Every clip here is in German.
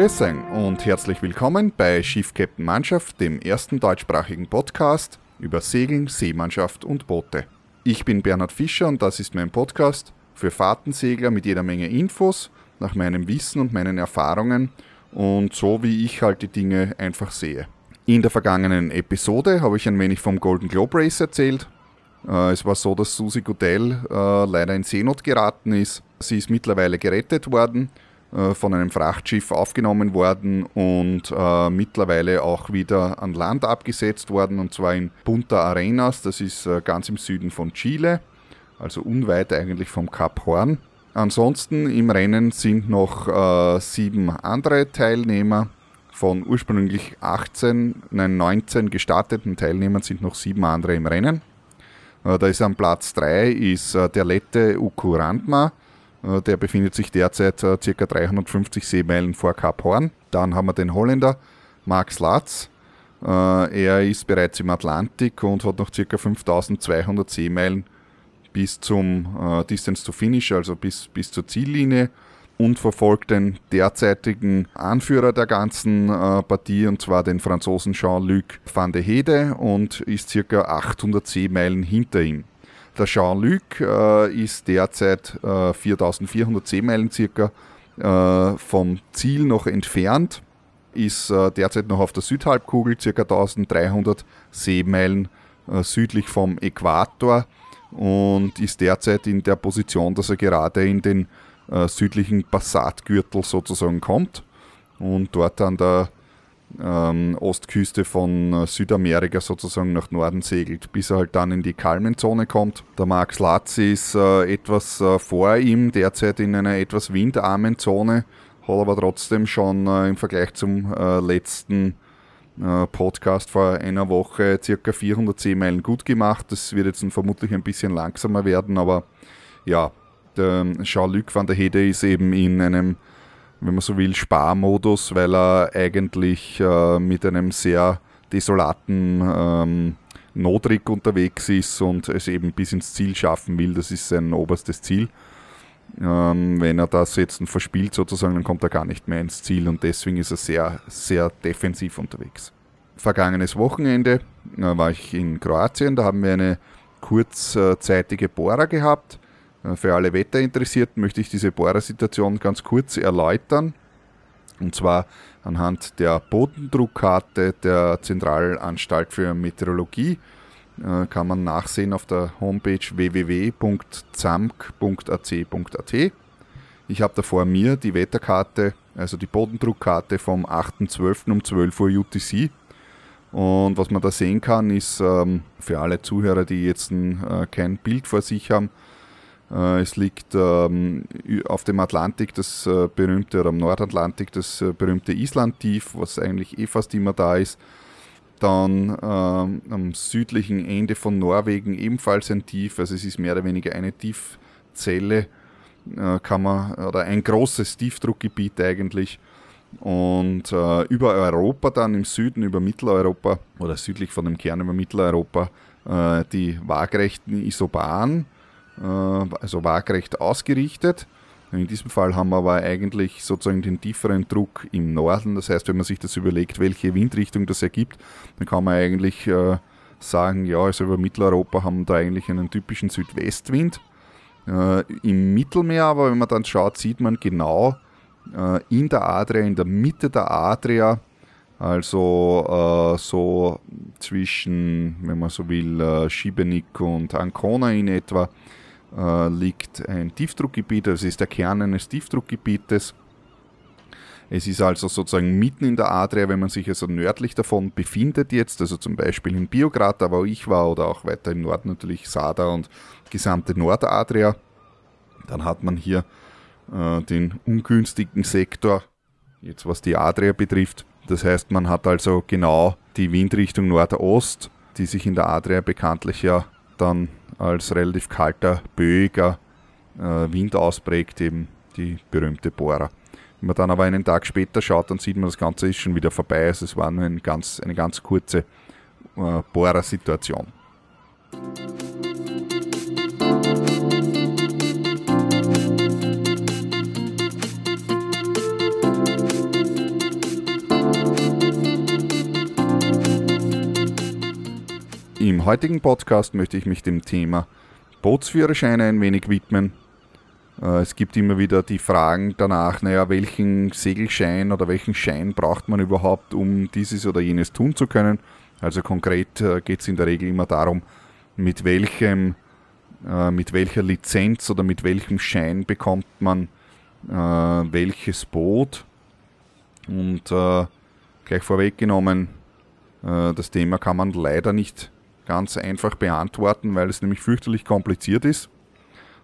Grüß und herzlich willkommen bei Schiff Captain Mannschaft, dem ersten deutschsprachigen Podcast über Segeln, Seemannschaft und Boote. Ich bin Bernhard Fischer und das ist mein Podcast für Fahrtensegler mit jeder Menge Infos, nach meinem Wissen und meinen Erfahrungen und so wie ich halt die Dinge einfach sehe. In der vergangenen Episode habe ich ein wenig vom Golden Globe Race erzählt. Äh, es war so, dass Susi Goodell äh, leider in Seenot geraten ist. Sie ist mittlerweile gerettet worden von einem Frachtschiff aufgenommen worden und äh, mittlerweile auch wieder an Land abgesetzt worden und zwar in Punta Arenas, das ist äh, ganz im Süden von Chile, also unweit eigentlich vom Kap Horn. Ansonsten im Rennen sind noch äh, sieben andere Teilnehmer. Von ursprünglich 18, nein 19 gestarteten Teilnehmern sind noch sieben andere im Rennen. Äh, da ist am Platz 3 ist der Lette Ukurandma äh, der befindet sich derzeit äh, ca. 350 Seemeilen vor Kap Horn. Dann haben wir den Holländer Max Latz. Äh, er ist bereits im Atlantik und hat noch ca. 5200 Seemeilen bis zum Distance to Finish, also bis, bis zur Ziellinie und verfolgt den derzeitigen Anführer der ganzen Partie, und zwar den Franzosen Jean-Luc van de Hede und ist ca. 800 Seemeilen hinter ihm. Der Jean-Luc äh, ist derzeit äh, 4400 Seemeilen circa äh, vom Ziel noch entfernt, ist äh, derzeit noch auf der Südhalbkugel, circa 1300 Seemeilen äh, südlich vom Äquator und ist derzeit in der Position, dass er gerade in den äh, südlichen Passatgürtel sozusagen kommt und dort an der ähm, Ostküste von äh, Südamerika sozusagen nach Norden segelt, bis er halt dann in die Kalmenzone kommt. Der Max Latz ist äh, etwas äh, vor ihm, derzeit in einer etwas windarmen Zone, hat aber trotzdem schon äh, im Vergleich zum äh, letzten äh, Podcast vor einer Woche circa 400 Seemeilen gut gemacht. Das wird jetzt vermutlich ein bisschen langsamer werden, aber ja, der Jean-Luc van der Hede ist eben in einem wenn man so will, Sparmodus, weil er eigentlich äh, mit einem sehr desolaten ähm, Notrig unterwegs ist und es eben bis ins Ziel schaffen will. Das ist sein oberstes Ziel. Ähm, wenn er das jetzt verspielt sozusagen, dann kommt er gar nicht mehr ins Ziel und deswegen ist er sehr, sehr defensiv unterwegs. Vergangenes Wochenende äh, war ich in Kroatien, da haben wir eine kurzzeitige Bohrer gehabt für alle Wetterinteressierten möchte ich diese Bohrersituation ganz kurz erläutern. Und zwar anhand der Bodendruckkarte der Zentralanstalt für Meteorologie äh, kann man nachsehen auf der Homepage www.zamk.ac.at. Ich habe da vor mir die Wetterkarte, also die Bodendruckkarte vom 8.12. um 12 Uhr UTC. Und was man da sehen kann, ist ähm, für alle Zuhörer, die jetzt äh, kein Bild vor sich haben, äh, es liegt ähm, auf dem Atlantik das äh, berühmte, oder am Nordatlantik das äh, berühmte Islandtief, was eigentlich eh fast immer da ist. Dann ähm, am südlichen Ende von Norwegen ebenfalls ein Tief, also es ist mehr oder weniger eine Tiefzelle, kann man, oder ein großes Tiefdruckgebiet eigentlich. Und äh, über Europa dann im Süden, über Mitteleuropa oder südlich von dem Kern über Mitteleuropa, äh, die waagrechten Isobaren äh, also waagrecht ausgerichtet. In diesem Fall haben wir aber eigentlich sozusagen den tieferen Druck im Norden. Das heißt, wenn man sich das überlegt, welche Windrichtung das ergibt, dann kann man eigentlich äh, sagen, ja, also über Mitteleuropa haben wir da eigentlich einen typischen Südwestwind. Äh, Im Mittelmeer aber, wenn man dann schaut, sieht man genau äh, in der Adria, in der Mitte der Adria, also äh, so zwischen, wenn man so will, äh, Schibenik und Ancona in etwa, äh, liegt ein Tiefdruckgebiet, das ist der Kern eines Tiefdruckgebietes. Es ist also sozusagen mitten in der Adria, wenn man sich also nördlich davon befindet jetzt, also zum Beispiel in Biograd, da wo ich war, oder auch weiter im Norden natürlich Sada und gesamte Nordadria, dann hat man hier äh, den ungünstigen Sektor, jetzt was die Adria betrifft. Das heißt, man hat also genau die Windrichtung Nordost, die sich in der Adria bekanntlich ja dann als relativ kalter, böiger äh, Wind ausprägt, eben die berühmte Bohrer. Wenn man dann aber einen Tag später schaut, dann sieht man, das Ganze ist schon wieder vorbei. Also es war nur eine ganz, eine ganz kurze äh, Bohrer-Situation. Heutigen Podcast möchte ich mich dem Thema Bootsführerscheine ein wenig widmen. Äh, es gibt immer wieder die Fragen danach, naja, welchen Segelschein oder welchen Schein braucht man überhaupt, um dieses oder jenes tun zu können. Also konkret äh, geht es in der Regel immer darum, mit welchem, äh, mit welcher Lizenz oder mit welchem Schein bekommt man welches Boot. Und gleich vorweggenommen, das Thema kann man leider nicht ganz einfach beantworten, weil es nämlich fürchterlich kompliziert ist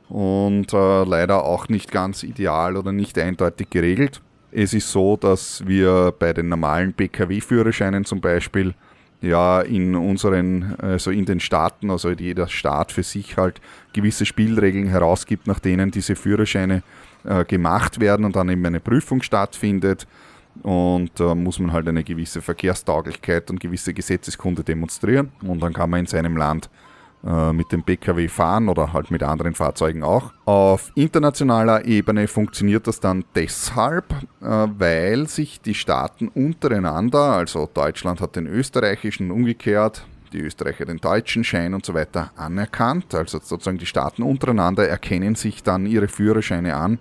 und äh, leider auch nicht ganz ideal oder nicht eindeutig geregelt. Es ist so, dass wir bei den normalen PKW-Führerscheinen zum Beispiel ja in unseren, also in den Staaten, also jeder Staat für sich halt gewisse Spielregeln herausgibt, nach denen diese Führerscheine äh, gemacht werden und dann eben eine Prüfung stattfindet. Und da äh, muss man halt eine gewisse Verkehrstauglichkeit und gewisse Gesetzeskunde demonstrieren. Und dann kann man in seinem Land äh, mit dem Pkw fahren oder halt mit anderen Fahrzeugen auch. Auf internationaler Ebene funktioniert das dann deshalb, äh, weil sich die Staaten untereinander, also Deutschland hat den österreichischen umgekehrt, die Österreicher den deutschen Schein und so weiter anerkannt. Also sozusagen die Staaten untereinander erkennen sich dann ihre Führerscheine an,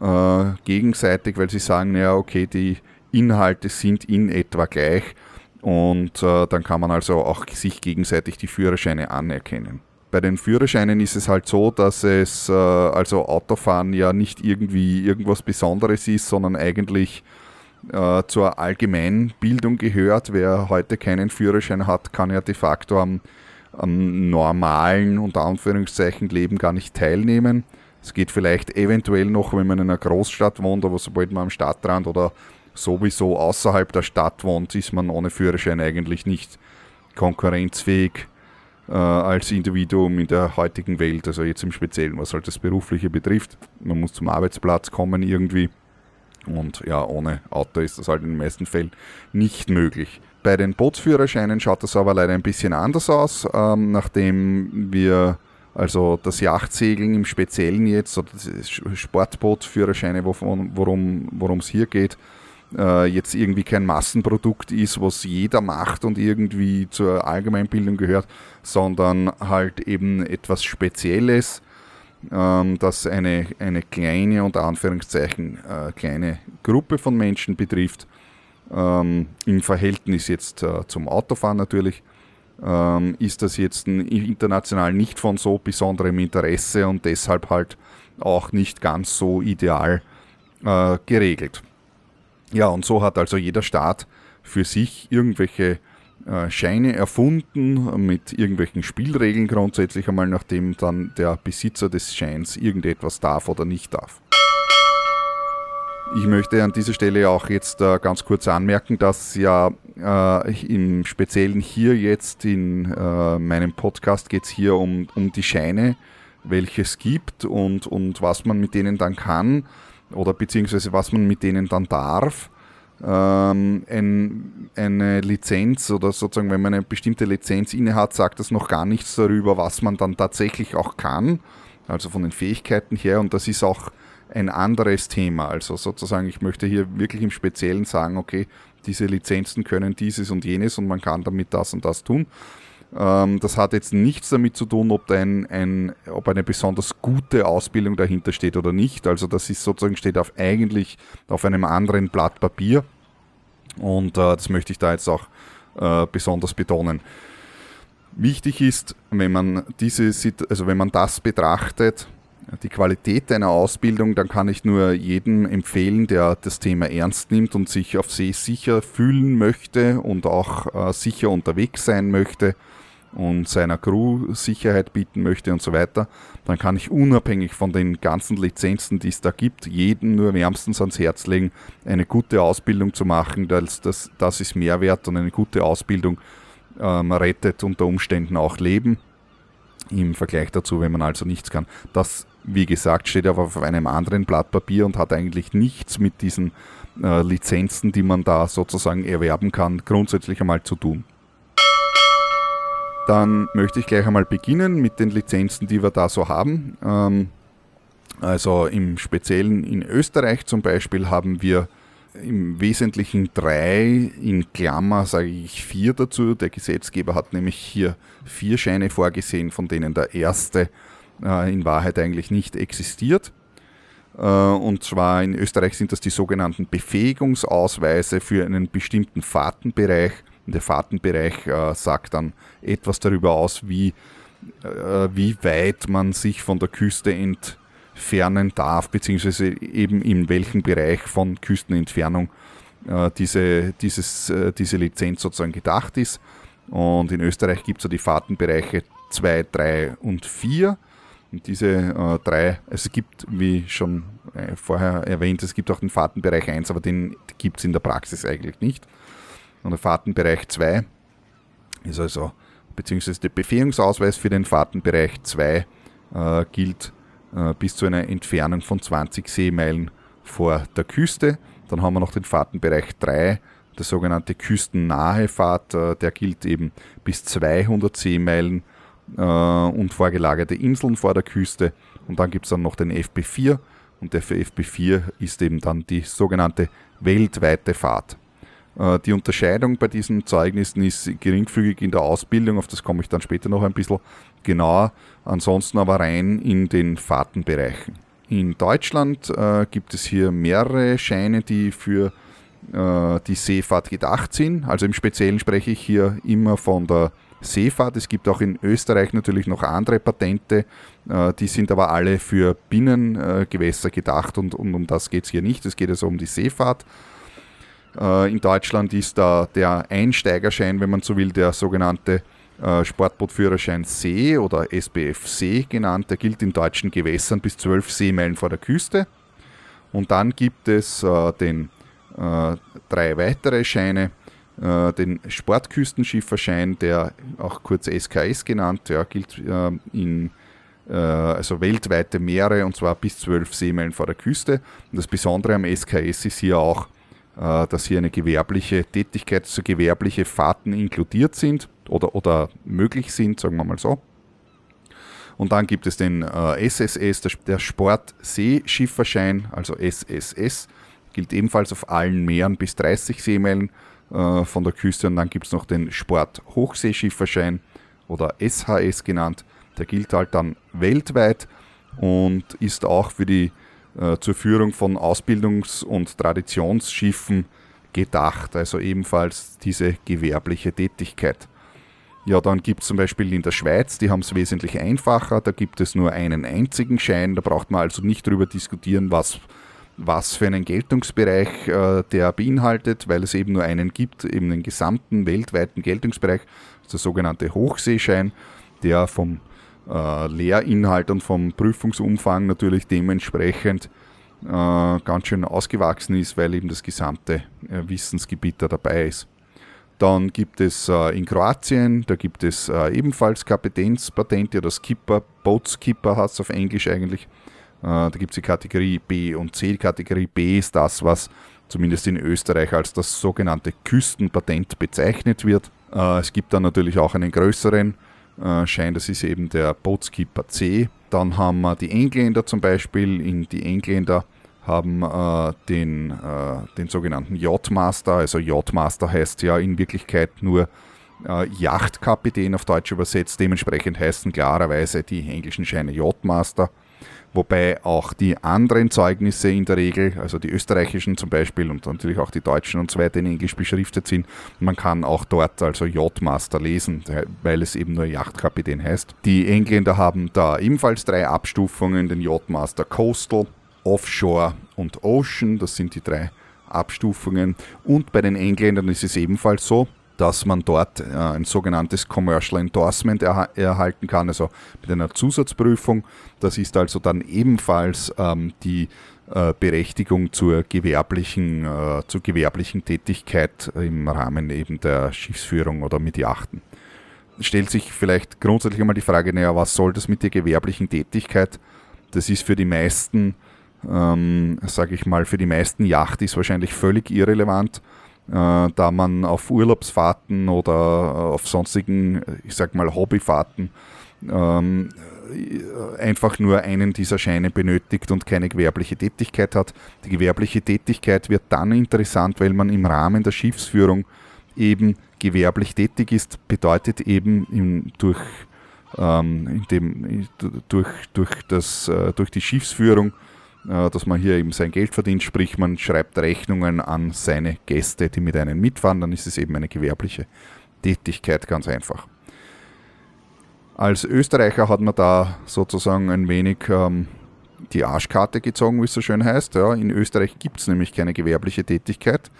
äh, gegenseitig, weil sie sagen, naja, okay, die Inhalte sind in etwa gleich und äh, dann kann man also auch sich gegenseitig die Führerscheine anerkennen. Bei den Führerscheinen ist es halt so, dass es, äh, also Autofahren ja nicht irgendwie irgendwas Besonderes ist, sondern eigentlich äh, zur Allgemeinbildung gehört. Wer heute keinen Führerschein hat, kann ja de facto am, am normalen, unter Anführungszeichen, Leben gar nicht teilnehmen. Es geht vielleicht eventuell noch, wenn man in einer Großstadt wohnt, aber sobald man am Stadtrand oder sowieso außerhalb der Stadt wohnt, ist man ohne Führerschein eigentlich nicht konkurrenzfähig äh, als Individuum in der heutigen Welt, also jetzt im Speziellen, was halt das Berufliche betrifft. Man muss zum Arbeitsplatz kommen irgendwie und ja, ohne Auto ist das halt in den meisten Fällen nicht möglich. Bei den Bootsführerscheinen schaut das aber leider ein bisschen anders aus, ähm, nachdem wir also das Yachtsegeln im Speziellen jetzt, oder das Sportbootführerscheine, worum es hier geht, äh, jetzt irgendwie kein Massenprodukt ist, was jeder macht und irgendwie zur Allgemeinbildung gehört, sondern halt eben etwas Spezielles, ähm, das eine, eine kleine, unter Anführungszeichen, äh, kleine Gruppe von Menschen betrifft, ähm, im Verhältnis jetzt äh, zum Autofahren natürlich, ähm, ist das jetzt international nicht von so besonderem Interesse und deshalb halt auch nicht ganz so ideal äh, geregelt. Ja, und so hat also jeder Staat für sich irgendwelche äh, Scheine erfunden mit irgendwelchen Spielregeln grundsätzlich einmal, nachdem dann der Besitzer des Scheins irgendetwas darf oder nicht darf. Ich möchte an dieser Stelle auch jetzt äh, ganz kurz anmerken, dass ja äh, im Speziellen hier jetzt in äh, meinem Podcast geht es hier um, um die Scheine, welche es gibt und, und was man mit denen dann kann oder beziehungsweise was man mit denen dann darf. Ähm, ein, eine Lizenz oder sozusagen, wenn man eine bestimmte Lizenz innehat, sagt das noch gar nichts darüber, was man dann tatsächlich auch kann, also von den Fähigkeiten her. Und das ist auch ein anderes Thema. Also sozusagen, ich möchte hier wirklich im Speziellen sagen, okay, diese Lizenzen können dieses und jenes und man kann damit das und das tun. Ähm, das hat jetzt nichts damit zu tun, ob, ein, ein, ob eine besonders gute Ausbildung dahinter steht oder nicht. Also das ist sozusagen steht auf eigentlich auf einem anderen Blatt Papier. Und äh, das möchte ich da jetzt auch äh, besonders betonen. Wichtig ist, wenn man diese, also wenn man das betrachtet, die Qualität einer Ausbildung, dann kann ich nur jedem empfehlen, der das Thema ernst nimmt und sich auf See sicher fühlen möchte und auch äh, sicher unterwegs sein möchte, und seiner Crew Sicherheit bieten möchte und so weiter, dann kann ich unabhängig von den ganzen Lizenzen, die es da gibt, jedem nur wärmstens ans Herz legen, eine gute Ausbildung zu machen. Das, das, das ist Mehrwert und eine gute Ausbildung ähm, rettet unter Umständen auch Leben. Im Vergleich dazu, wenn man also nichts kann. Das, wie gesagt, steht aber auf einem anderen Blatt Papier und hat eigentlich nichts mit diesen äh, Lizenzen, die man da sozusagen erwerben kann, grundsätzlich einmal zu tun. Dann möchte ich gleich einmal beginnen mit den Lizenzen, die wir da so haben. Ähm, also im Speziellen in Österreich zum Beispiel haben wir im Wesentlichen drei, in Klammer sage ich vier dazu. Der Gesetzgeber hat nämlich hier vier Scheine vorgesehen, von denen der erste äh, in Wahrheit eigentlich nicht existiert. Äh, und zwar in Österreich sind das die sogenannten Befähigungsausweise für einen bestimmten Fahrtenbereich. Und der Fahrtenbereich äh, sagt dann etwas darüber aus, wie, wie weit man sich von der Küste entfernen darf, beziehungsweise eben in welchem Bereich von Küstenentfernung diese, dieses, diese Lizenz sozusagen gedacht ist. Und in Österreich gibt es ja die Fahrtenbereiche 2, 3 und 4. Diese äh, drei, es gibt, wie schon äh, vorher erwähnt, es gibt auch den Fahrtenbereich 1, aber den gibt es in der Praxis eigentlich nicht. Und der Fahrtenbereich 2 ist also, beziehungsweise der Befähigungsausweis für den Fahrtenbereich 2 äh, gilt äh, bis zu einer Entfernung von 20 Seemeilen vor der Küste. Dann haben wir noch den Fahrtenbereich 3, der sogenannte küstennahe Fahrt, äh, der gilt eben bis 200 Seemeilen äh, und vorgelagerte Inseln vor der Küste. Und dann gibt es dann noch den FP4 und der für FP4 ist eben dann die sogenannte weltweite Fahrt. Äh, die Unterscheidung bei diesen Zeugnissen ist geringfügig in der Ausbildung, auf das komme ich dann später noch ein bisschen genauer, ansonsten aber rein in den Fahrtenbereichen. In Deutschland äh, gibt es hier mehrere Scheine, die für äh, die Seefahrt gedacht sind. Also im Speziellen spreche ich hier immer von der Seefahrt. Es gibt auch in Österreich natürlich noch andere Patente, äh, die sind aber alle für Binnengewässer gedacht und, und um das geht es hier nicht. Es geht also um die Seefahrt. Äh, in Deutschland ist da der Einsteigerschein, wenn man so will, der sogenannte äh, Sportbootführerschein See oder SBF See genannt. Der gilt in deutschen Gewässern bis 12 Seemeilen vor der Küste. Und dann gibt es den drei weitere Scheine, äh, den Sportküstenschifferschein, der auch kurz SKS genannt, ja, gilt äh, in äh, also weltweite Meere und zwar bis 12 Seemeilen vor der Küste. Und das Besondere am SKS ist hier auch, äh, dass hier eine gewerbliche Tätigkeit, so gewerbliche Fahrten inkludiert sind oder, oder möglich sind, sagen wir mal so. Und dann gibt es den äh, SSS, der, der Sportseeschifferschein, also SSS, gilt ebenfalls auf allen Meeren bis 30 Seemeilen äh, von der Küste. Und dann gibt es noch den Sport-Hochseeschifferschein oder SHS genannt. Der gilt halt dann weltweit und ist auch für die äh, zur Führung von Ausbildungs- und Traditionsschiffen gedacht, also ebenfalls diese gewerbliche Tätigkeit. Ja, dann gibt es zum Beispiel in der Schweiz, die haben es wesentlich einfacher, da gibt es nur einen einzigen Schein, da braucht man also nicht darüber diskutieren, was was für einen Geltungsbereich äh, der beinhaltet, weil es eben nur einen gibt, eben den gesamten weltweiten Geltungsbereich, der sogenannte Hochseeschein, der vom äh, Lehrinhalt und vom Prüfungsumfang natürlich dementsprechend äh, ganz schön ausgewachsen ist, weil eben das gesamte äh, Wissensgebiet da dabei ist. Dann gibt es äh, in Kroatien, da gibt es äh, ebenfalls Kapitänspatente oder Skipper, Boatskipper heißt es auf Englisch eigentlich. Äh, da gibt es die Kategorie B und C. Die Kategorie B ist das, was zumindest in Österreich als das sogenannte Küstenpatent bezeichnet wird. Äh, es gibt dann natürlich auch einen größeren äh, Schein, das ist eben der Boatskipper C. Dann haben wir die Engländer zum Beispiel. Die Engländer haben den, den sogenannten Yachtmaster. Also Yachtmaster heißt ja in Wirklichkeit nur Yachtkapitän auf Deutsch übersetzt. Dementsprechend heißen klarerweise die englischen Scheine Yachtmaster wobei auch die anderen Zeugnisse in der Regel, also die österreichischen zum Beispiel und natürlich auch die deutschen und so weiter in Englisch beschriftet sind. Man kann auch dort also Yachtmaster lesen, weil es eben nur Yachtkapitän heißt. Die Engländer haben da ebenfalls drei Abstufungen, den Yachtmaster Coastal, Offshore und Ocean, das sind die drei Abstufungen. Und bei den Engländern ist es ebenfalls so, dass man dort äh, ein sogenanntes Commercial Endorsement erha erhalten kann, also mit einer Zusatzprüfung. Das ist also dann ebenfalls ähm, die äh, Berechtigung zur gewerblichen, äh, zur gewerblichen Tätigkeit im Rahmen eben der Schiffsführung oder mit Yachten. Stellt sich vielleicht grundsätzlich einmal die Frage, naja, was soll das mit der gewerblichen Tätigkeit? Das ist für die meisten, ähm, sage ich mal, für die meisten Yachtis wahrscheinlich völlig irrelevant da man auf Urlaubsfahrten oder auf sonstigen, ich sag mal, Hobbyfahrten ähm, einfach nur einen dieser Scheine benötigt und keine gewerbliche Tätigkeit hat. Die gewerbliche Tätigkeit wird dann interessant, weil man im Rahmen der Schiffsführung eben gewerblich tätig ist, bedeutet eben in, durch, ähm, in dem, durch, durch, das, äh, durch die Schiffsführung, äh, dass man hier eben sein Geld verdient, sprich man schreibt Rechnungen an seine Gäste, die mit einem mitfahren, dann ist es eben eine gewerbliche Tätigkeit, ganz einfach. Als Österreicher hat man da sozusagen ein wenig ähm, die Arschkarte gezogen, wie es so schön heißt. Ja, in Österreich gibt es nämlich keine gewerbliche Tätigkeit.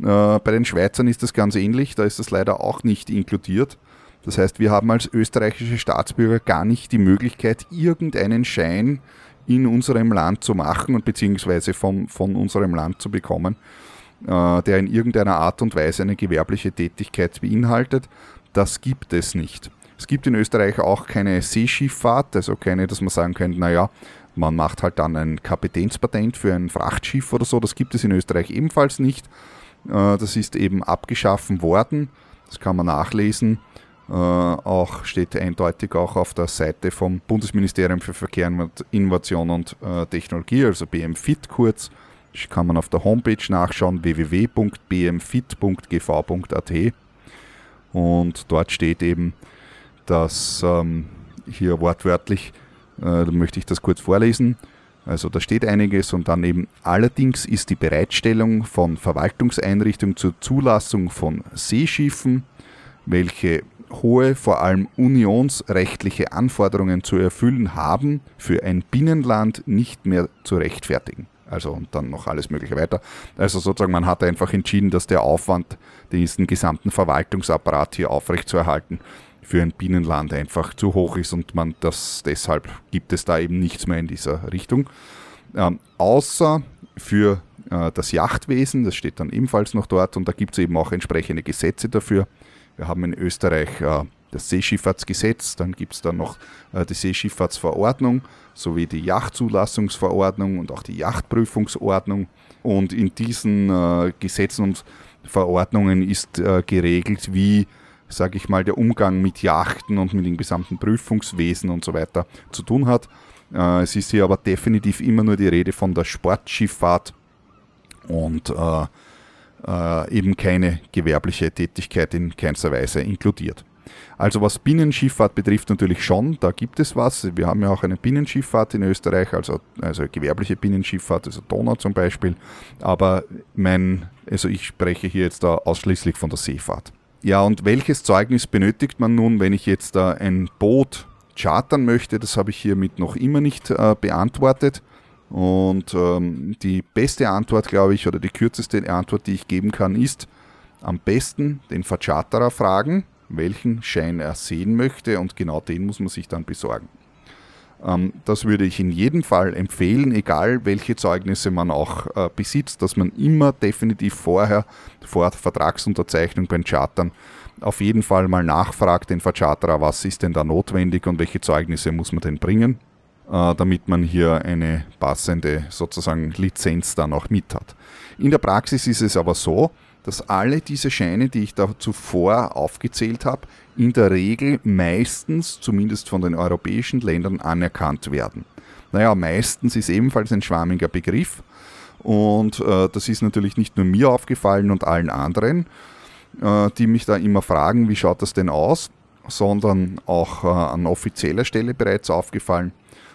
Äh, bei den Schweizern ist das ganz ähnlich, da ist das leider auch nicht inkludiert. Das heißt, wir haben als österreichische Staatsbürger gar nicht die Möglichkeit, irgendeinen Schein in unserem Land zu machen und beziehungsweise von, von unserem Land zu bekommen, äh, der in irgendeiner Art und Weise eine gewerbliche Tätigkeit beinhaltet. Das gibt es nicht. Es gibt in Österreich auch keine Seeschifffahrt, also keine, dass man sagen könnte, naja, man macht halt dann ein Kapitänspatent für ein Frachtschiff oder so. Das gibt es in Österreich ebenfalls nicht. Äh, das ist eben abgeschaffen worden. Das kann man nachlesen. Äh, auch steht eindeutig auch auf der Seite vom Bundesministerium für Verkehr, Innovation und äh, Technologie, also BMFIT kurz. Das kann man auf der Homepage nachschauen, www.bmfit.gv.at. Und dort steht eben, dass ähm, hier wortwörtlich, äh, möchte ich das kurz vorlesen, also da steht einiges und dann eben allerdings ist die Bereitstellung von Verwaltungseinrichtungen zur Zulassung von Seeschiffen, welche hohe, vor allem unionsrechtliche Anforderungen zu erfüllen haben, für ein Binnenland nicht mehr zu rechtfertigen. Also und dann noch alles mögliche weiter. Also sozusagen, man hat einfach entschieden, dass der Aufwand, diesen gesamten Verwaltungsapparat hier aufrechtzuerhalten, für ein Binnenland einfach zu hoch ist und man das deshalb gibt es da eben nichts mehr in dieser Richtung. Ähm, außer für äh, das Yachtwesen, das steht dann ebenfalls noch dort und da gibt es eben auch entsprechende Gesetze dafür. Wir haben in Österreich äh, das Seeschifffahrtsgesetz, dann gibt es dann noch äh, die Seeschifffahrtsverordnung sowie die Yachtzulassungsverordnung und auch die Yachtprüfungsordnung. Und in diesen äh, Gesetzen und Verordnungen ist äh, geregelt, wie sage ich mal, der Umgang mit Yachten und mit dem gesamten Prüfungswesen und so weiter zu tun hat. Äh, es ist hier aber definitiv immer nur die Rede von der Sportschifffahrt und äh, eben keine gewerbliche Tätigkeit in keinster Weise inkludiert. Also was Binnenschifffahrt betrifft natürlich schon, da gibt es was. Wir haben ja auch eine Binnenschifffahrt in Österreich, also, also gewerbliche Binnenschifffahrt, also Donau zum Beispiel. Aber mein, also ich spreche hier jetzt da ausschließlich von der Seefahrt. Ja, und welches Zeugnis benötigt man nun, wenn ich jetzt äh, ein Boot chartern möchte? Das habe ich hiermit noch immer nicht äh, beantwortet. Und ähm, die beste Antwort, glaube ich, oder die kürzeste Antwort, die ich geben kann, ist am besten den Vercharterer fragen, welchen Schein er sehen möchte und genau den muss man sich dann besorgen. Ähm, das würde ich in jedem Fall empfehlen, egal welche Zeugnisse man auch äh, besitzt, dass man immer definitiv vorher, vor Vertragsunterzeichnung beim Chartern, auf jeden Fall mal nachfragt den Vercharterer, was ist denn da notwendig und welche Zeugnisse muss man denn bringen, damit man hier eine passende sozusagen Lizenz dann auch mit hat. In der Praxis ist es aber so, dass alle diese Scheine, die ich da zuvor aufgezählt habe, in der Regel meistens, zumindest von den europäischen Ländern, anerkannt werden. Naja, meistens ist ebenfalls ein schwammiger Begriff und äh, das ist natürlich nicht nur mir aufgefallen und allen anderen, äh, die mich da immer fragen, wie schaut das denn aus, sondern auch äh, an offizieller Stelle bereits aufgefallen.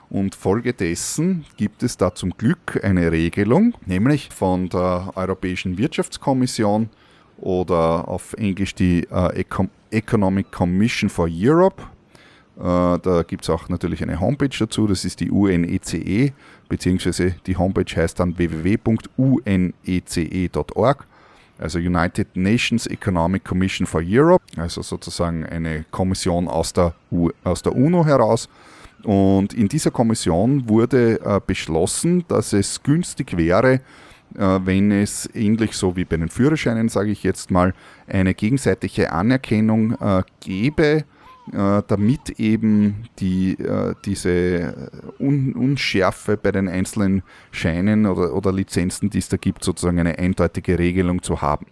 Und folgedessen gibt es da zum Glück eine Regelung, nämlich von der Europäischen Wirtschaftskommission oder auf Englisch die äh, Economic Commission for Europe. Äh, da gibt es auch natürlich eine Homepage dazu, das ist die UNECE, e, beziehungsweise die Homepage heißt dann www.unece.org, also United Nations Economic Commission for Europe, also sozusagen eine Kommission aus der, U aus der UNO heraus und in dieser Kommission wurde äh, beschlossen, dass es günstig wäre, äh, wenn es ähnlich so wie bei den Führerscheinen, sage ich jetzt mal, eine gegenseitige Anerkennung äh, gäbe, damit eben die, diese Un Unschärfe bei den einzelnen Scheinen oder, oder Lizenzen, die es da gibt, sozusagen eine eindeutige Regelung zu haben.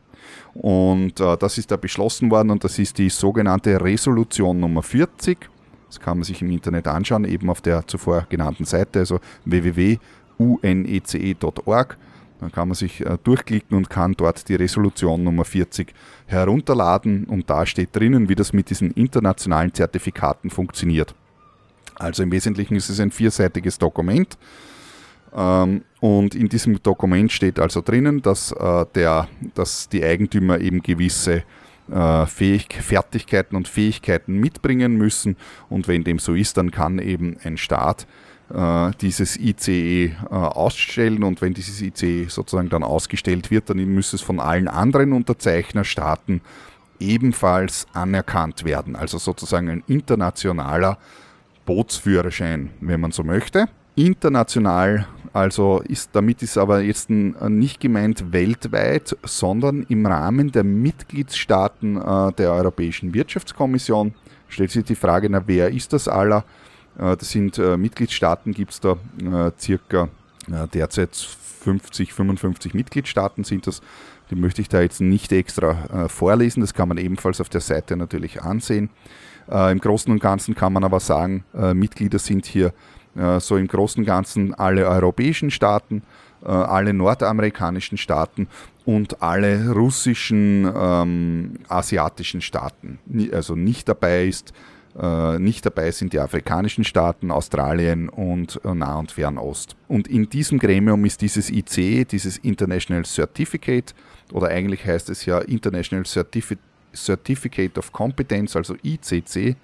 Und das ist da beschlossen worden und das ist die sogenannte Resolution Nummer 40 Das kann man sich im Internet anschauen, eben auf der zuvor genannten Seite, also www.unece.org. Dann kann man sich äh, durchklicken und kann dort die Resolution Nummer 40 herunterladen und da steht drinnen, wie das mit diesen internationalen Zertifikaten funktioniert. Also im Wesentlichen ist es ein vierseitiges Dokument ähm, und in diesem Dokument steht also drinnen, dass, äh, der, dass die Eigentümer eben gewisse Fähig Fertigkeiten und Fähigkeiten mitbringen müssen und wenn dem so ist, dann kann eben ein Staat äh, dieses ICE ausstellen und wenn dieses ICE sozusagen dann ausgestellt wird, dann muss es von allen anderen Unterzeichnerstaaten ebenfalls anerkannt werden. Also sozusagen ein internationaler Bootsführerschein, wenn man so möchte. International, also ist, damit ist aber jetzt nicht gemeint weltweit, sondern im Rahmen der Mitgliedstaaten äh, der Europäischen Wirtschaftskommission. Stellt sich die Frage, na, wer ist das aller? Äh, das sind äh, Mitgliedstaaten, gibt es da circa derzeit 50, 55 Mitgliedstaaten sind das. Die möchte ich da jetzt nicht extra vorlesen, das kann man ebenfalls auf der Seite natürlich ansehen. Im Großen und Ganzen kann man aber sagen, Mitglieder sind hier äh, so im Großen und Ganzen alle europäischen Staaten, äh, alle nordamerikanischen Staaten und alle russischen, ähm, asiatischen Staaten. Also nicht dabei ist, äh, nicht dabei sind die afrikanischen Staaten, Australien und äh, Nah- und Fernost. Und in diesem Gremium ist dieses IC, dieses International Certificate, oder eigentlich heißt es ja International Certificate Certificate of Competence, also ICC,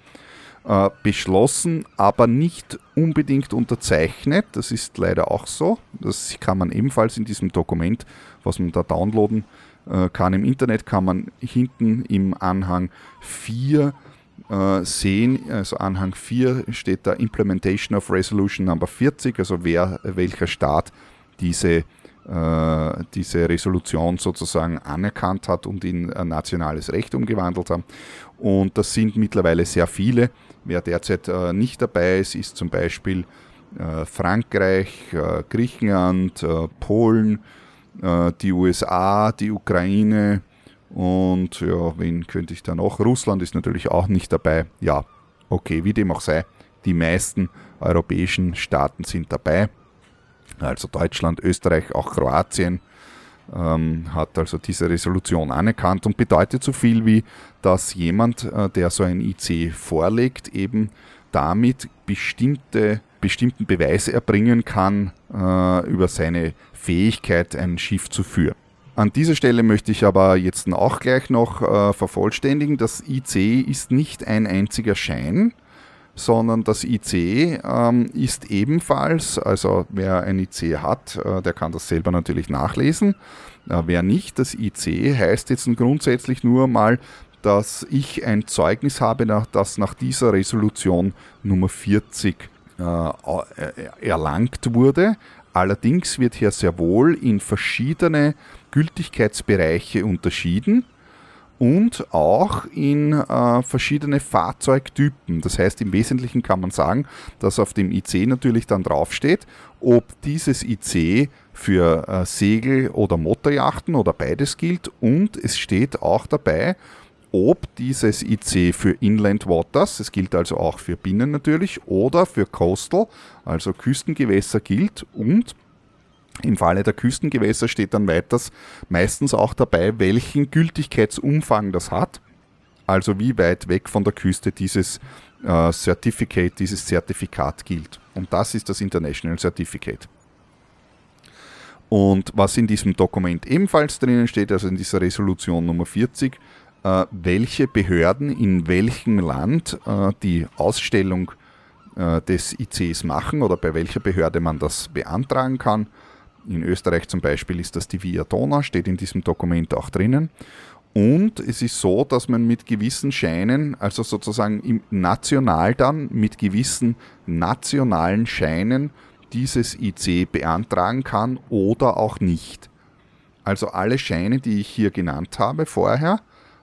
äh, beschlossen, aber nicht unbedingt unterzeichnet. Das ist leider auch so. Das kann man ebenfalls in diesem Dokument, was man da downloaden äh, kann im Internet, kann man hinten im Anhang 4 äh, sehen, also Anhang 4 steht da Implementation of Resolution Number 40, also wer, welcher Staat diese diese Resolution sozusagen anerkannt hat und in nationales Recht umgewandelt haben. Und das sind mittlerweile sehr viele. Wer derzeit äh, nicht dabei ist, ist zum Beispiel äh, Frankreich, Griechenland, Polen, die USA, die Ukraine und ja, wen könnte ich da noch? Russland ist natürlich auch nicht dabei. Ja, okay, wie dem auch sei, die meisten europäischen Staaten sind dabei also Deutschland, Österreich, auch Kroatien, ähm, hat also diese Resolution anerkannt und bedeutet so viel wie, dass jemand, äh, der so ein IC vorlegt, eben damit bestimmte, bestimmten Beweise erbringen kann äh, über seine Fähigkeit, ein Schiff zu führen. An dieser Stelle möchte ich aber jetzt auch gleich noch äh, vervollständigen, das IC ist nicht ein einziger Schein, sondern das IC ähm, ist ebenfalls, also wer ein IC hat, äh, der kann das selber natürlich nachlesen. Äh, wer nicht, das IC heißt jetzt grundsätzlich nur mal, dass ich ein Zeugnis habe, das nach dieser Resolution Nummer 40 äh, äh, erlangt wurde. Allerdings wird hier sehr wohl in verschiedene Gültigkeitsbereiche unterschieden und auch in äh, verschiedene Fahrzeugtypen. Das heißt, im Wesentlichen kann man sagen, dass auf dem IC natürlich dann draufsteht, ob dieses IC für äh, Segel- oder Motorjachten oder beides gilt und es steht auch dabei, ob dieses IC für Inland Waters, es gilt also auch für Binnen natürlich, oder für Coastal, also Küstengewässer gilt und im Falle der Küstengewässer steht dann weiters meistens auch dabei, welchen Gültigkeitsumfang das hat. Also wie weit weg von der Küste dieses äh, Certificate, dieses Zertifikat gilt. Und das ist das International Certificate. Und was in diesem Dokument ebenfalls drinnen steht, also in dieser Resolution Nummer 40, äh, welche Behörden in welchem Land äh, die Ausstellung äh, des ICs machen oder bei welcher Behörde man das beantragen kann in Österreich zum Beispiel ist das die Via Dona, steht in diesem Dokument auch drinnen. Und es ist so, dass man mit gewissen Scheinen, also sozusagen im national dann mit gewissen nationalen Scheinen dieses IC beantragen kann oder auch nicht. Also alle Scheine, die ich hier genannt habe vorher,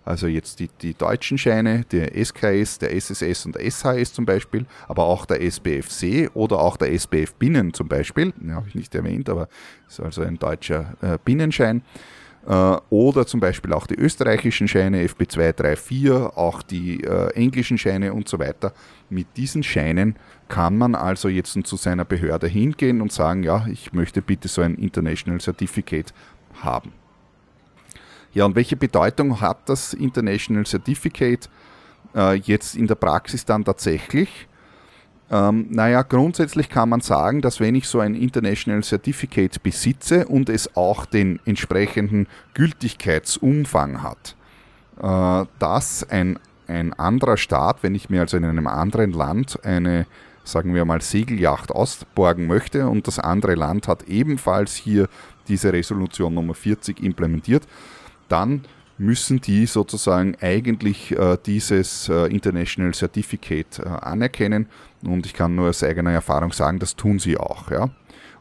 also jetzt die, die deutschen Scheine, der SKS, der SSS und der SHS zum Beispiel, aber auch der SBFC oder auch der SBF Binnen zum Beispiel, habe ich nicht erwähnt, aber ist also ein deutscher äh, Binnenschein. Äh, oder zum Beispiel auch die österreichischen Scheine FB234, auch die äh, englischen Scheine und so weiter. Mit diesen Scheinen kann man also jetzt zu seiner Behörde hingehen und sagen, ja, ich möchte bitte so ein International Certificate haben. Ja, und welche Bedeutung hat das International Certificate äh, jetzt in der Praxis dann tatsächlich? Ähm, naja, grundsätzlich kann man sagen, dass wenn ich so ein International Certificate besitze und es auch den entsprechenden Gültigkeitsumfang hat, äh, dass ein, ein anderer Staat, wenn ich mir also in einem anderen Land eine, sagen wir mal, Segelyacht ausborgen möchte und das andere Land hat ebenfalls hier diese Resolution Nummer 40 implementiert, dann müssen die sozusagen eigentlich äh, dieses äh, International Certificate äh, anerkennen. Und ich kann nur aus eigener Erfahrung sagen, das tun sie auch. Ja.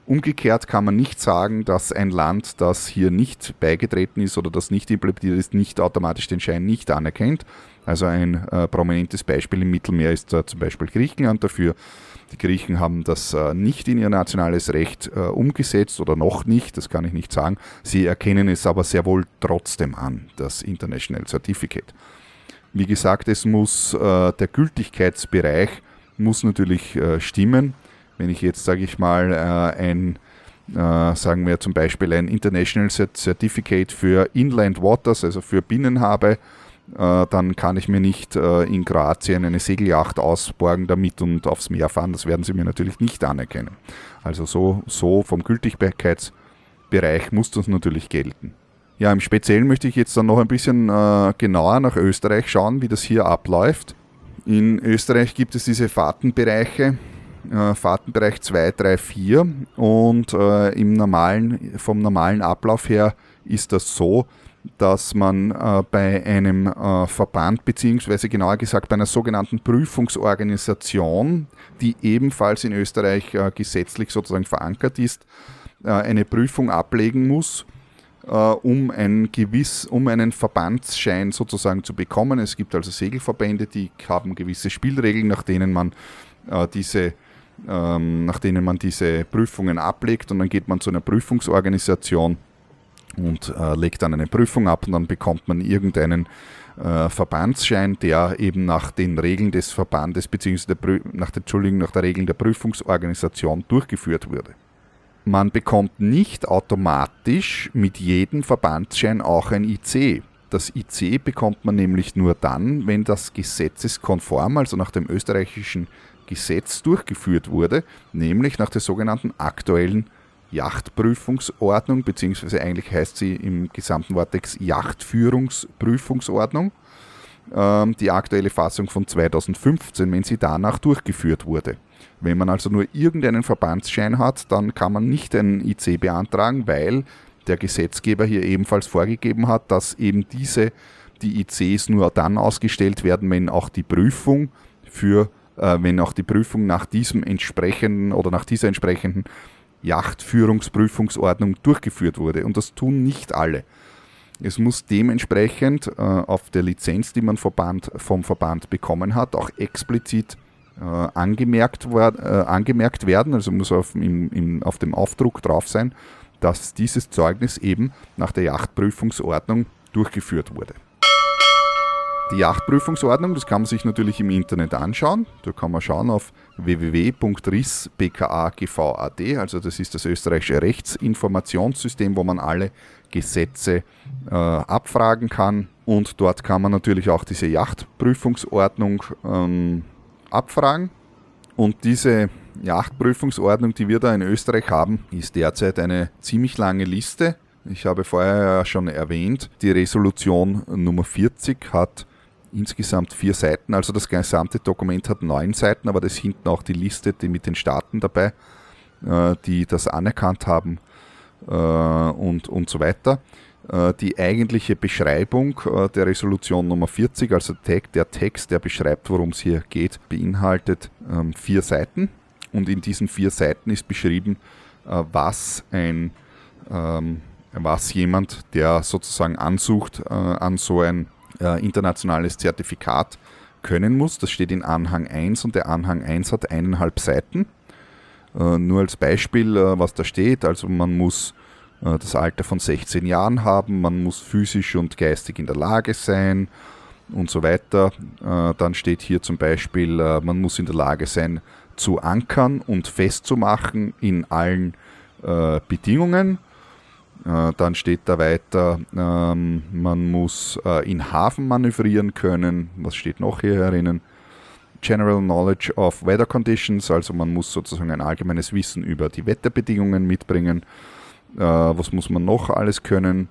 Umgekehrt kann man nicht sagen, dass ein Land, das hier nicht beigetreten ist oder das nicht implementiert ist, nicht automatisch den Schein nicht anerkennt. Also ein äh, prominentes Beispiel im Mittelmeer ist äh, zum Beispiel Griechenland dafür. Die Griechen haben das äh, nicht in ihr nationales Recht äh, umgesetzt oder noch nicht, das kann ich nicht sagen. Sie erkennen es aber sehr wohl trotzdem an, das International Certificate. Wie gesagt, es muss äh, der Gültigkeitsbereich muss natürlich stimmen. Wenn ich jetzt, sage ich mal, ein sagen wir zum Beispiel ein International Certificate für Inland Waters, also für Binnen habe, dann kann ich mir nicht äh, in Kroatien eine Segelyacht ausborgen damit und aufs Meer fahren. Das werden sie mir natürlich nicht anerkennen. Also so, so vom Gültigkeitsbereich muss das natürlich gelten. Ja, im Speziellen möchte ich jetzt dann noch ein bisschen äh, genauer nach Österreich schauen, wie das hier abläuft. In Österreich gibt es diese Fahrtenbereiche, äh, Fahrtenbereich 2, 3, 4 und äh, im normalen, vom normalen Ablauf her ist das so, dass man äh, bei einem äh, Verband, beziehungsweise genauer gesagt bei einer sogenannten Prüfungsorganisation, die ebenfalls in Österreich äh, gesetzlich sozusagen verankert ist, äh, eine Prüfung ablegen muss, äh, um, ein gewiss, um einen Verbandsschein sozusagen zu bekommen. Es gibt also Segelverbände, die haben gewisse Spielregeln, nach denen man äh, diese ähm, nach denen man diese Prüfungen ablegt und dann geht man zu einer Prüfungsorganisation und äh, legt dann eine Prüfung ab und dann bekommt man irgendeinen äh, Verbandsschein, der eben nach den Regeln des Verbandes bzw. nach, der, nach der Regeln der Prüfungsorganisation durchgeführt wurde. Man bekommt nicht automatisch mit jedem Verbandsschein auch ein IC. Das IC bekommt man nämlich nur dann, wenn das gesetzeskonform, also nach dem österreichischen Gesetz durchgeführt wurde, nämlich nach der sogenannten aktuellen Yachtprüfungsordnung, beziehungsweise eigentlich heißt sie im gesamten Vortex Yachtführungsprüfungsordnung, ähm, die aktuelle Fassung von 2015, wenn sie danach durchgeführt wurde. Wenn man also nur irgendeinen Verbandsschein hat, dann kann man nicht einen IC beantragen, weil der Gesetzgeber hier ebenfalls vorgegeben hat, dass eben diese, die ICs nur dann ausgestellt werden, wenn auch die Prüfung für, äh, wenn auch die Prüfung nach diesem entsprechenden oder nach dieser entsprechenden Yachtführungsprüfungsordnung durchgeführt wurde. Und das tun nicht alle. Es muss dementsprechend äh, auf der Lizenz, die man Verband, vom Verband bekommen hat, auch explizit äh, angemerkt, äh, angemerkt, werden, also muss auf, im, im, auf dem Aufdruck drauf sein, dass dieses Zeugnis eben nach der Yachtprüfungsordnung durchgeführt wurde. Die Yachtprüfungsordnung, das kann man sich natürlich im Internet anschauen. Da kann man schauen auf www.riss.bkagv.at, also das ist das österreichische Rechtsinformationssystem, wo man alle Gesetze äh, abfragen kann. Und dort kann man natürlich auch diese Yachtprüfungsordnung ähm, abfragen. Und diese Yachtprüfungsordnung, die wir da in Österreich haben, ist derzeit eine ziemlich lange Liste. Ich habe vorher schon erwähnt, die Resolution Nummer 40 hat insgesamt vier Seiten. Also das gesamte Dokument hat neun Seiten, aber das ist hinten auch die Liste die mit den Staaten dabei, äh, die das anerkannt haben äh, und, und so weiter. Äh, die eigentliche Beschreibung der Resolution Nummer 40, also der Text, der beschreibt, worum es hier geht, beinhaltet ähm, vier Seiten. Und in diesen vier Seiten ist beschrieben, was ein ähm, was jemand, der sozusagen ansucht, an so ein äh, internationales Zertifikat können muss. Das steht in Anhang 1 und der Anhang 1 hat eineinhalb Seiten. Äh, nur als Beispiel, äh, was da steht, also man muss äh, das Alter von 16 Jahren haben, man muss physisch und geistig in der Lage sein und so weiter. Äh, dann steht hier zum Beispiel, äh, man muss in der Lage sein zu ankern und festzumachen in allen Bedingungen. Dann steht da weiter, ähm, man muss in Hafen manövrieren können. Was steht noch hier herinnen? General Knowledge of Weather Conditions, also man muss sozusagen ein allgemeines Wissen über die Wetterbedingungen mitbringen. Äh, was muss man noch alles können?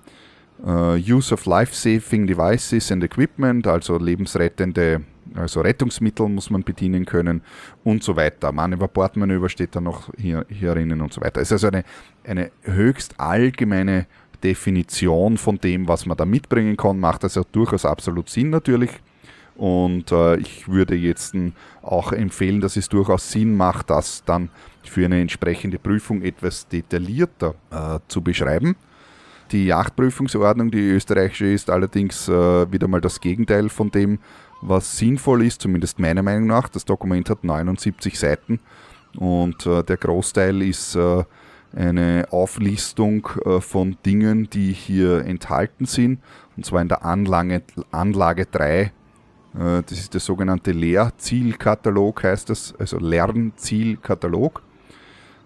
Uh, use of life-saving devices and equipment, also lebensrettende, also Rettungsmittel muss man bedienen können und so weiter. Manöver, Bordmanöver steht da noch hier, hierinnen und so weiter. Es ist also eine, eine höchst allgemeine Definition von dem, was man da mitbringen kann, macht also durchaus absolut Sinn natürlich. Und äh, ich würde jetzt auch empfehlen, dass es durchaus Sinn macht, das dann für eine entsprechende Prüfung etwas detaillierter äh, zu beschreiben. Die Yachtprüfungsordnung, die österreichische, ist allerdings äh, wieder mal das Gegenteil von dem, was sinnvoll ist, zumindest meiner Meinung nach. Das Dokument hat 79 Seiten und äh, der Großteil ist äh, eine Auflistung äh, von Dingen, die hier enthalten sind, und zwar in der Anlage, Anlage 3 äh, das ist der sogenannte Lehrzielkatalog, heißt das, also Lernzielkatalog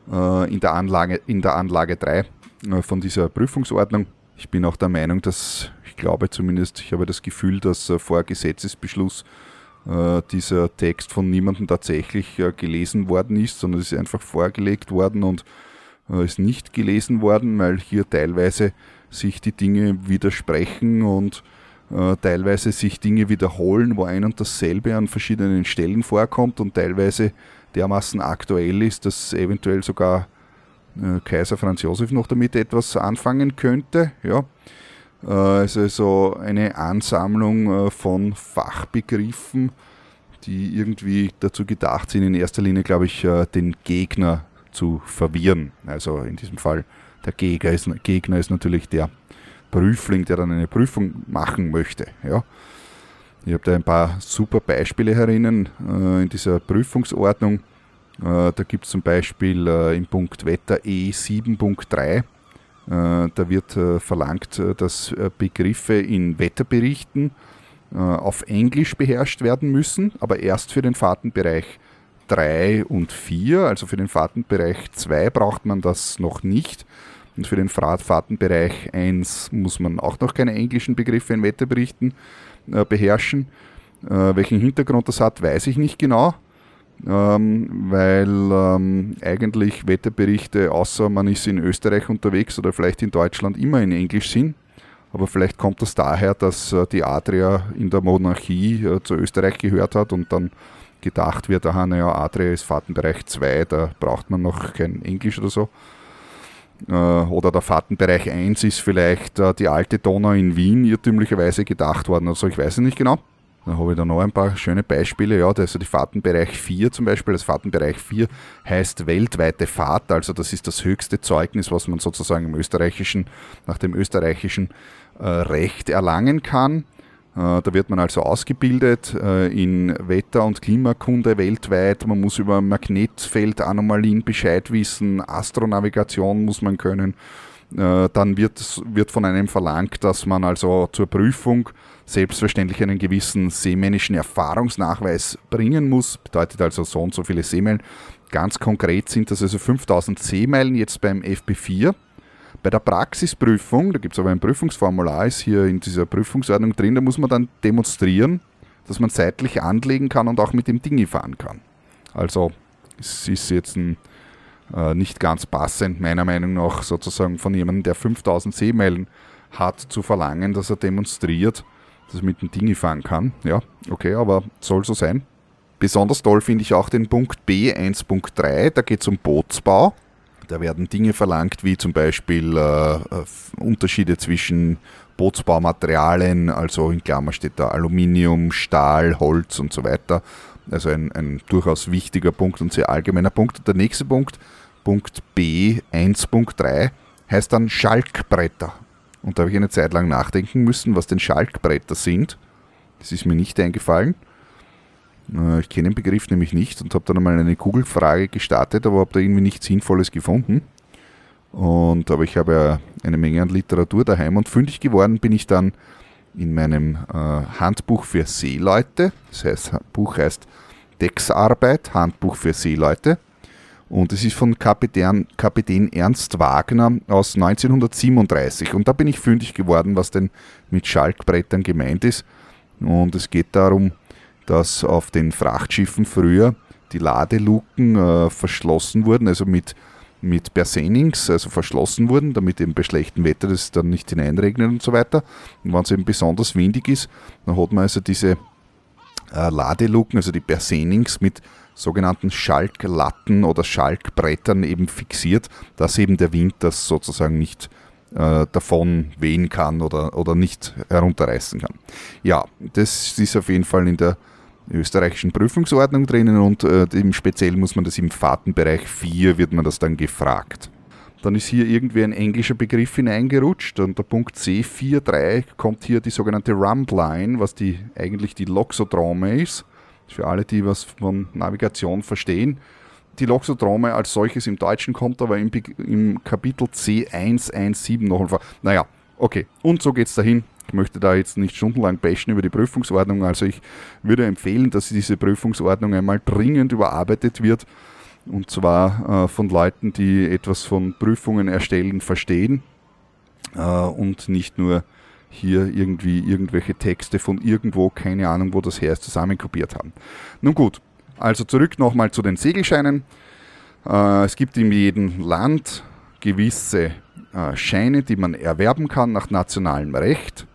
in der Anlage, in der Anlage 3 äh, von dieser Prüfungsordnung. Ich bin auch der Meinung, dass, ich glaube zumindest, ich habe das Gefühl, dass vor Gesetzesbeschluss dieser Text von niemandem tatsächlich gelesen worden ist, sondern es ist einfach vorgelegt worden und ist nicht gelesen worden, weil hier teilweise sich die Dinge widersprechen und äh, teilweise sich Dinge wiederholen, wo ein und dasselbe an verschiedenen Stellen vorkommt und teilweise dermaßen aktuell ist, dass eventuell sogar äh, Kaiser Franz Josef noch damit etwas anfangen könnte. Ja. Äh, also so eine Ansammlung äh, von Fachbegriffen, die irgendwie dazu gedacht sind, in erster Linie, glaube ich, den Gegner zu verwirren. Also in diesem Fall der Gegner ist, Gegner ist natürlich der Prüfling, der dann eine Prüfung machen möchte. Ja. Ich habe da ein paar super Beispiele herinnen äh, in dieser Prüfungsordnung. Äh, da gibt es zum Beispiel äh, im Punkt Wetter E7.3, äh, da wird äh, verlangt, äh, dass Begriffe in Wetterberichten auf Englisch beherrscht werden müssen, aber erst für den Fahrtenbereich 3 und 4, also für den Fahrtenbereich 2 braucht man das noch nicht. Und für den Fahrtenbereich 1 muss man auch noch keine englischen Begriffe in Wetterberichten äh, beherrschen. Äh, welchen Hintergrund das hat, weiß ich nicht genau, ähm, weil ähm, eigentlich Wetterberichte, außer man ist in Österreich unterwegs oder vielleicht in Deutschland, immer in Englisch sind. Aber vielleicht kommt das daher, dass äh, die Adria in der Monarchie äh, zu Österreich gehört hat und dann gedacht wird, aha, naja, Adria ist Fahrtenbereich 2, da braucht man noch kein Englisch oder so. Äh, oder der Fahrtenbereich 1 ist vielleicht äh, die alte Donau in Wien irrtümlicherweise gedacht worden. Also ich weiß es nicht genau. Da habe ich da noch ein paar schöne Beispiele. Ja, also die Fahrtenbereich 4 zum Beispiel. Das Fahrtenbereich 4 heißt weltweite Fahrt. Also das ist das höchste Zeugnis, was man sozusagen im österreichischen, nach dem österreichischen äh, Recht erlangen kann. Äh, da wird man also ausgebildet äh, in Wetter- und Klimakunde weltweit. Man muss über Magnetfeldanomalien Bescheid wissen, Astronavigation muss man können. Äh, dann wird, wird von einem verlangt, dass man also zur Prüfung selbstverständlich einen gewissen seemännischen Erfahrungsnachweis bringen muss. Bedeutet also so und so viele Seemeilen. Ganz konkret sind das also 5000 Seemeilen jetzt beim FP4. Bei der Praxisprüfung, da gibt es aber ein Prüfungsformular, ist hier in dieser Prüfungsordnung drin, da muss man dann demonstrieren, dass man seitlich anlegen kann und auch mit dem Dingi fahren kann. Also es ist jetzt ein, äh, nicht ganz passend, meiner Meinung nach, sozusagen von jemandem, der 5000 Seemeilen hat, zu verlangen, dass er demonstriert, dass er mit dem Dingi fahren kann. Ja, okay, aber soll so sein. Besonders toll finde ich auch den Punkt B 1.3, da geht es um Bootsbau. Da werden Dinge verlangt, wie zum Beispiel äh, Unterschiede zwischen Bootsbaumaterialien, also in Klammer steht da Aluminium, Stahl, Holz und so weiter. Also ein, ein durchaus wichtiger Punkt und sehr allgemeiner Punkt. Der nächste Punkt, Punkt B 1.3, heißt dann Schalkbretter. Und da habe ich eine Zeit lang nachdenken müssen, was denn Schalkbretter sind. Das ist mir nicht eingefallen. Äh, ich kenne den Begriff nämlich nicht und habe dann einmal eine Google-Frage gestartet, aber habe da irgendwie nichts Sinnvolles gefunden. Und, aber ich habe ja eine Menge an Literatur daheim und fündig geworden bin ich dann in meinem äh, Handbuch für Seeleute. Das heißt, Buch heißt Decksarbeit, Handbuch für Seeleute. Und es ist von Kapitän, Kapitän Ernst Wagner aus 1937. Und da bin ich fündig geworden, was denn mit Schalkbrettern gemeint ist. Und es geht darum, dass auf den Frachtschiffen früher die Ladeluken äh, verschlossen wurden, also mit, mit Persenings, also verschlossen wurden, damit eben bei schlechtem Wetter das dann nicht hineinregnet und so weiter. Und wenn es eben besonders windig ist, dann hat man also diese äh, Ladeluken, also die Persenings mit sogenannten Schalklatten oder Schalkbrettern eben fixiert, dass eben der Wind das sozusagen nicht äh, davon wehen kann oder, oder nicht herunterreißen kann. Ja, das ist auf jeden Fall in der österreichischen Prüfungsordnung drinnen und äh, im Speziell muss man das im Fahrtenbereich 4 wird man das dann gefragt. Dann ist hier irgendwie ein englischer Begriff hineingerutscht und der Punkt C43 kommt hier die sogenannte Rumpline, was die eigentlich die Loxodrome ist für alle, die was von Navigation verstehen. Die Loxodrome als solches im Deutschen kommt aber im, im Kapitel C117 noch vor. Naja, okay. Und so geht es dahin. Ich möchte da jetzt nicht stundenlang bashen über die Prüfungsordnung. Also ich würde empfehlen, dass diese Prüfungsordnung einmal dringend überarbeitet wird. Und zwar äh, von Leuten, die etwas von Prüfungen erstellen verstehen äh, und nicht nur hier irgendwie irgendwelche Texte von irgendwo, keine Ahnung, wo das her ist, zusammenkopiert haben. Nun gut, also zurück nochmal zu den Segelscheinen. Äh, es gibt in jedem Land gewisse äh, Scheine, die man erwerben kann nach nationalem Recht.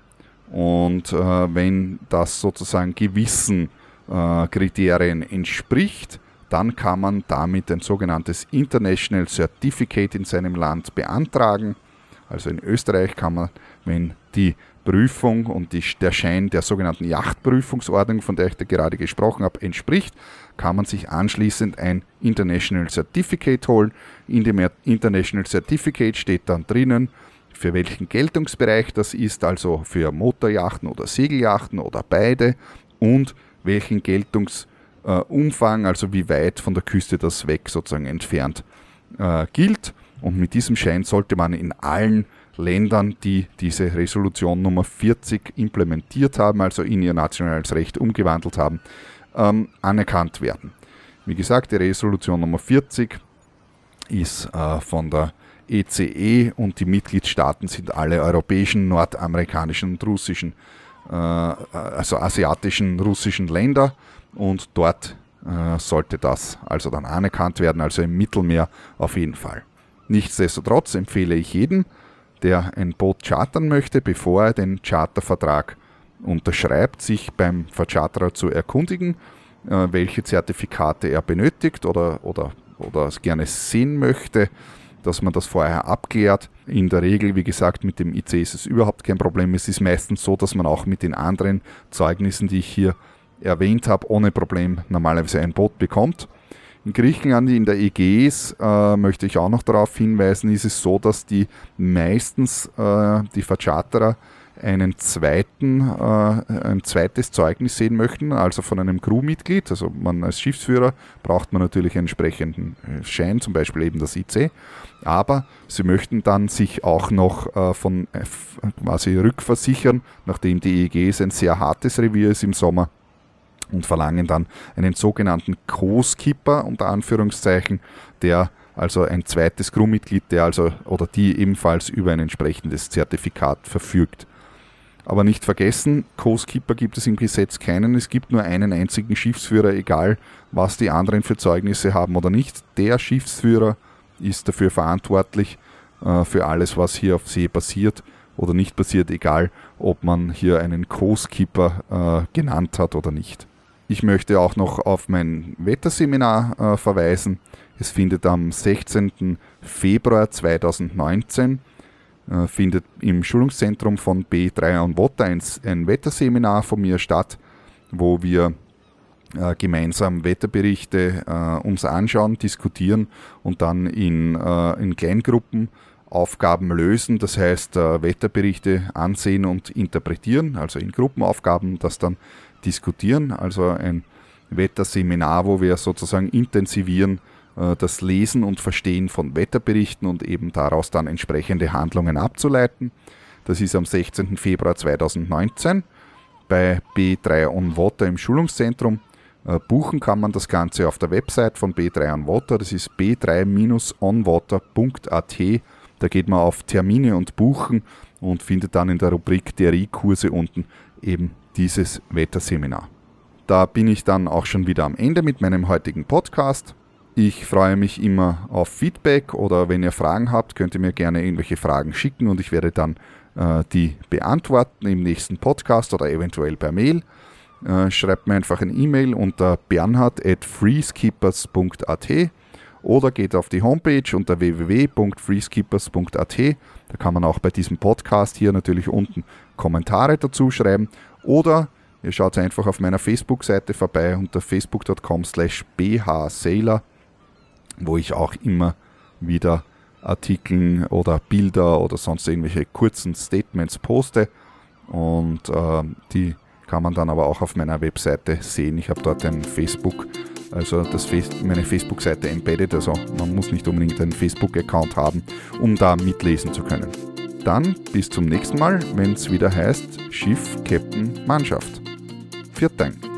Und äh, wenn das sozusagen gewissen Kriterien entspricht, dann kann man damit ein sogenanntes International Certificate in seinem Land beantragen. Also in Österreich kann man, wenn die Prüfung und die, der Schein der sogenannten Yachtprüfungsordnung, von der ich da gerade gesprochen habe, entspricht, kann man sich anschließend ein International Certificate holen. In dem International Certificate steht dann drinnen, für welchen Geltungsbereich das ist, also für Motorjachten oder Segeljachten oder beide und welchen Geltungsumfang, also wie weit von der Küste das weg sozusagen entfernt äh, gilt. Und mit diesem Schein sollte man in allen Ländern, die diese Resolution Nummer 40 implementiert haben, also in ihr nationales Recht umgewandelt haben, ähm, anerkannt werden. Wie gesagt, die Resolution Nummer 40 ist äh, von der ECE e und die Mitgliedstaaten sind alle europäischen, nordamerikanischen und russischen, äh, also asiatischen, russischen Länder und dort äh, sollte das also dann anerkannt werden, also im Mittelmeer auf jeden Fall. Nichtsdestotrotz empfehle ich jedem, der ein Boot chartern möchte, bevor er den Chartervertrag unterschreibt, sich beim Vercharterer zu erkundigen, äh, welche Zertifikate er benötigt oder, oder, oder gerne sehen möchte, dass man das vorher abklärt. In der Regel, wie gesagt, mit dem IC ist es überhaupt kein Problem. Es ist meistens so, dass man auch mit den anderen Zeugnissen, die ich hier erwähnt habe, ohne Problem normalerweise ein Boot bekommt. In Griechenland, in der Ägäis, äh, möchte ich auch noch darauf hinweisen, ist es so, dass die meistens äh, die Vercharterer einen zweiten, äh, ein zweites Zeugnis sehen möchten, also von einem Crewmitglied. Also man als Schiffsführer braucht man natürlich einen entsprechenden äh, Schein, zum Beispiel eben das IC. Aber sie möchten dann sich auch noch äh, von äh, quasi rückversichern, nachdem die EGS ein sehr hartes Revier ist im Sommer und verlangen dann einen sogenannten Co-Skipper unter Anführungszeichen, der also ein zweites Crewmitglied, der also oder die ebenfalls über ein entsprechendes Zertifikat verfügt. Aber nicht vergessen, Co-Skipper gibt es im Gesetz keinen. Es gibt nur einen einzigen Schiffsführer, egal was die anderen für Zeugnisse haben oder nicht. Der Schiffsführer ist dafür verantwortlich äh, für alles, was hier auf See passiert oder nicht passiert, egal ob man hier einen Co-Skipper äh, genannt hat oder nicht. Ich möchte auch noch auf mein Wetterseminar äh, verweisen. Es findet am 16. Februar 2019 äh, findet im Schulungszentrum von B3 on Water ein, ein Wetterseminar von mir statt, wo wir äh, gemeinsam Wetterberichte äh, uns anschauen, diskutieren und dann in, äh, in Kleingruppen Aufgaben lösen, das heißt äh, Wetterberichte ansehen und interpretieren, also in Gruppenaufgaben das dann diskutieren, also ein Wetterseminar, wo wir sozusagen intensivieren, das Lesen und Verstehen von Wetterberichten und eben daraus dann entsprechende Handlungen abzuleiten. Das ist am 16. Februar 2019 bei B3 On Water im Schulungszentrum. Äh, buchen kann man das Ganze auf der Website von B3 On Water. Das ist b3-onwater.at. Da geht man auf Termine und Buchen und findet dann in der Rubrik DRI-Kurse unten eben dieses Wetterseminar. Da bin ich dann auch schon wieder am Ende mit meinem heutigen Podcast. Ich freue mich immer auf Feedback oder wenn ihr Fragen habt, könnt ihr mir gerne irgendwelche Fragen schicken und ich werde dann äh, die beantworten im nächsten Podcast oder eventuell per Mail. Äh, schreibt mir einfach ein E-Mail unter bernhard.freeskippers.at oder geht auf die Homepage unter www.freeskippers.at. Da kann man auch bei diesem Podcast hier natürlich unten Kommentare dazu schreiben oder ihr schaut einfach auf meiner Facebook-Seite vorbei unter facebook.com slash bhsailor, wo ich auch immer wieder Artikeln oder Bilder oder sonst irgendwelche kurzen Statements poste. Und äh, die kann man dann aber auch auf meiner Webseite sehen. Ich habe dort ein Facebook, also das meine Facebook-Seite embedded, also man muss nicht unbedingt einen Facebook-Account haben, um da mitlesen zu können. Dann bis zum nächsten Mal, wenn es wieder heißt Schiff, Captain, Mannschaft. Viert Dank.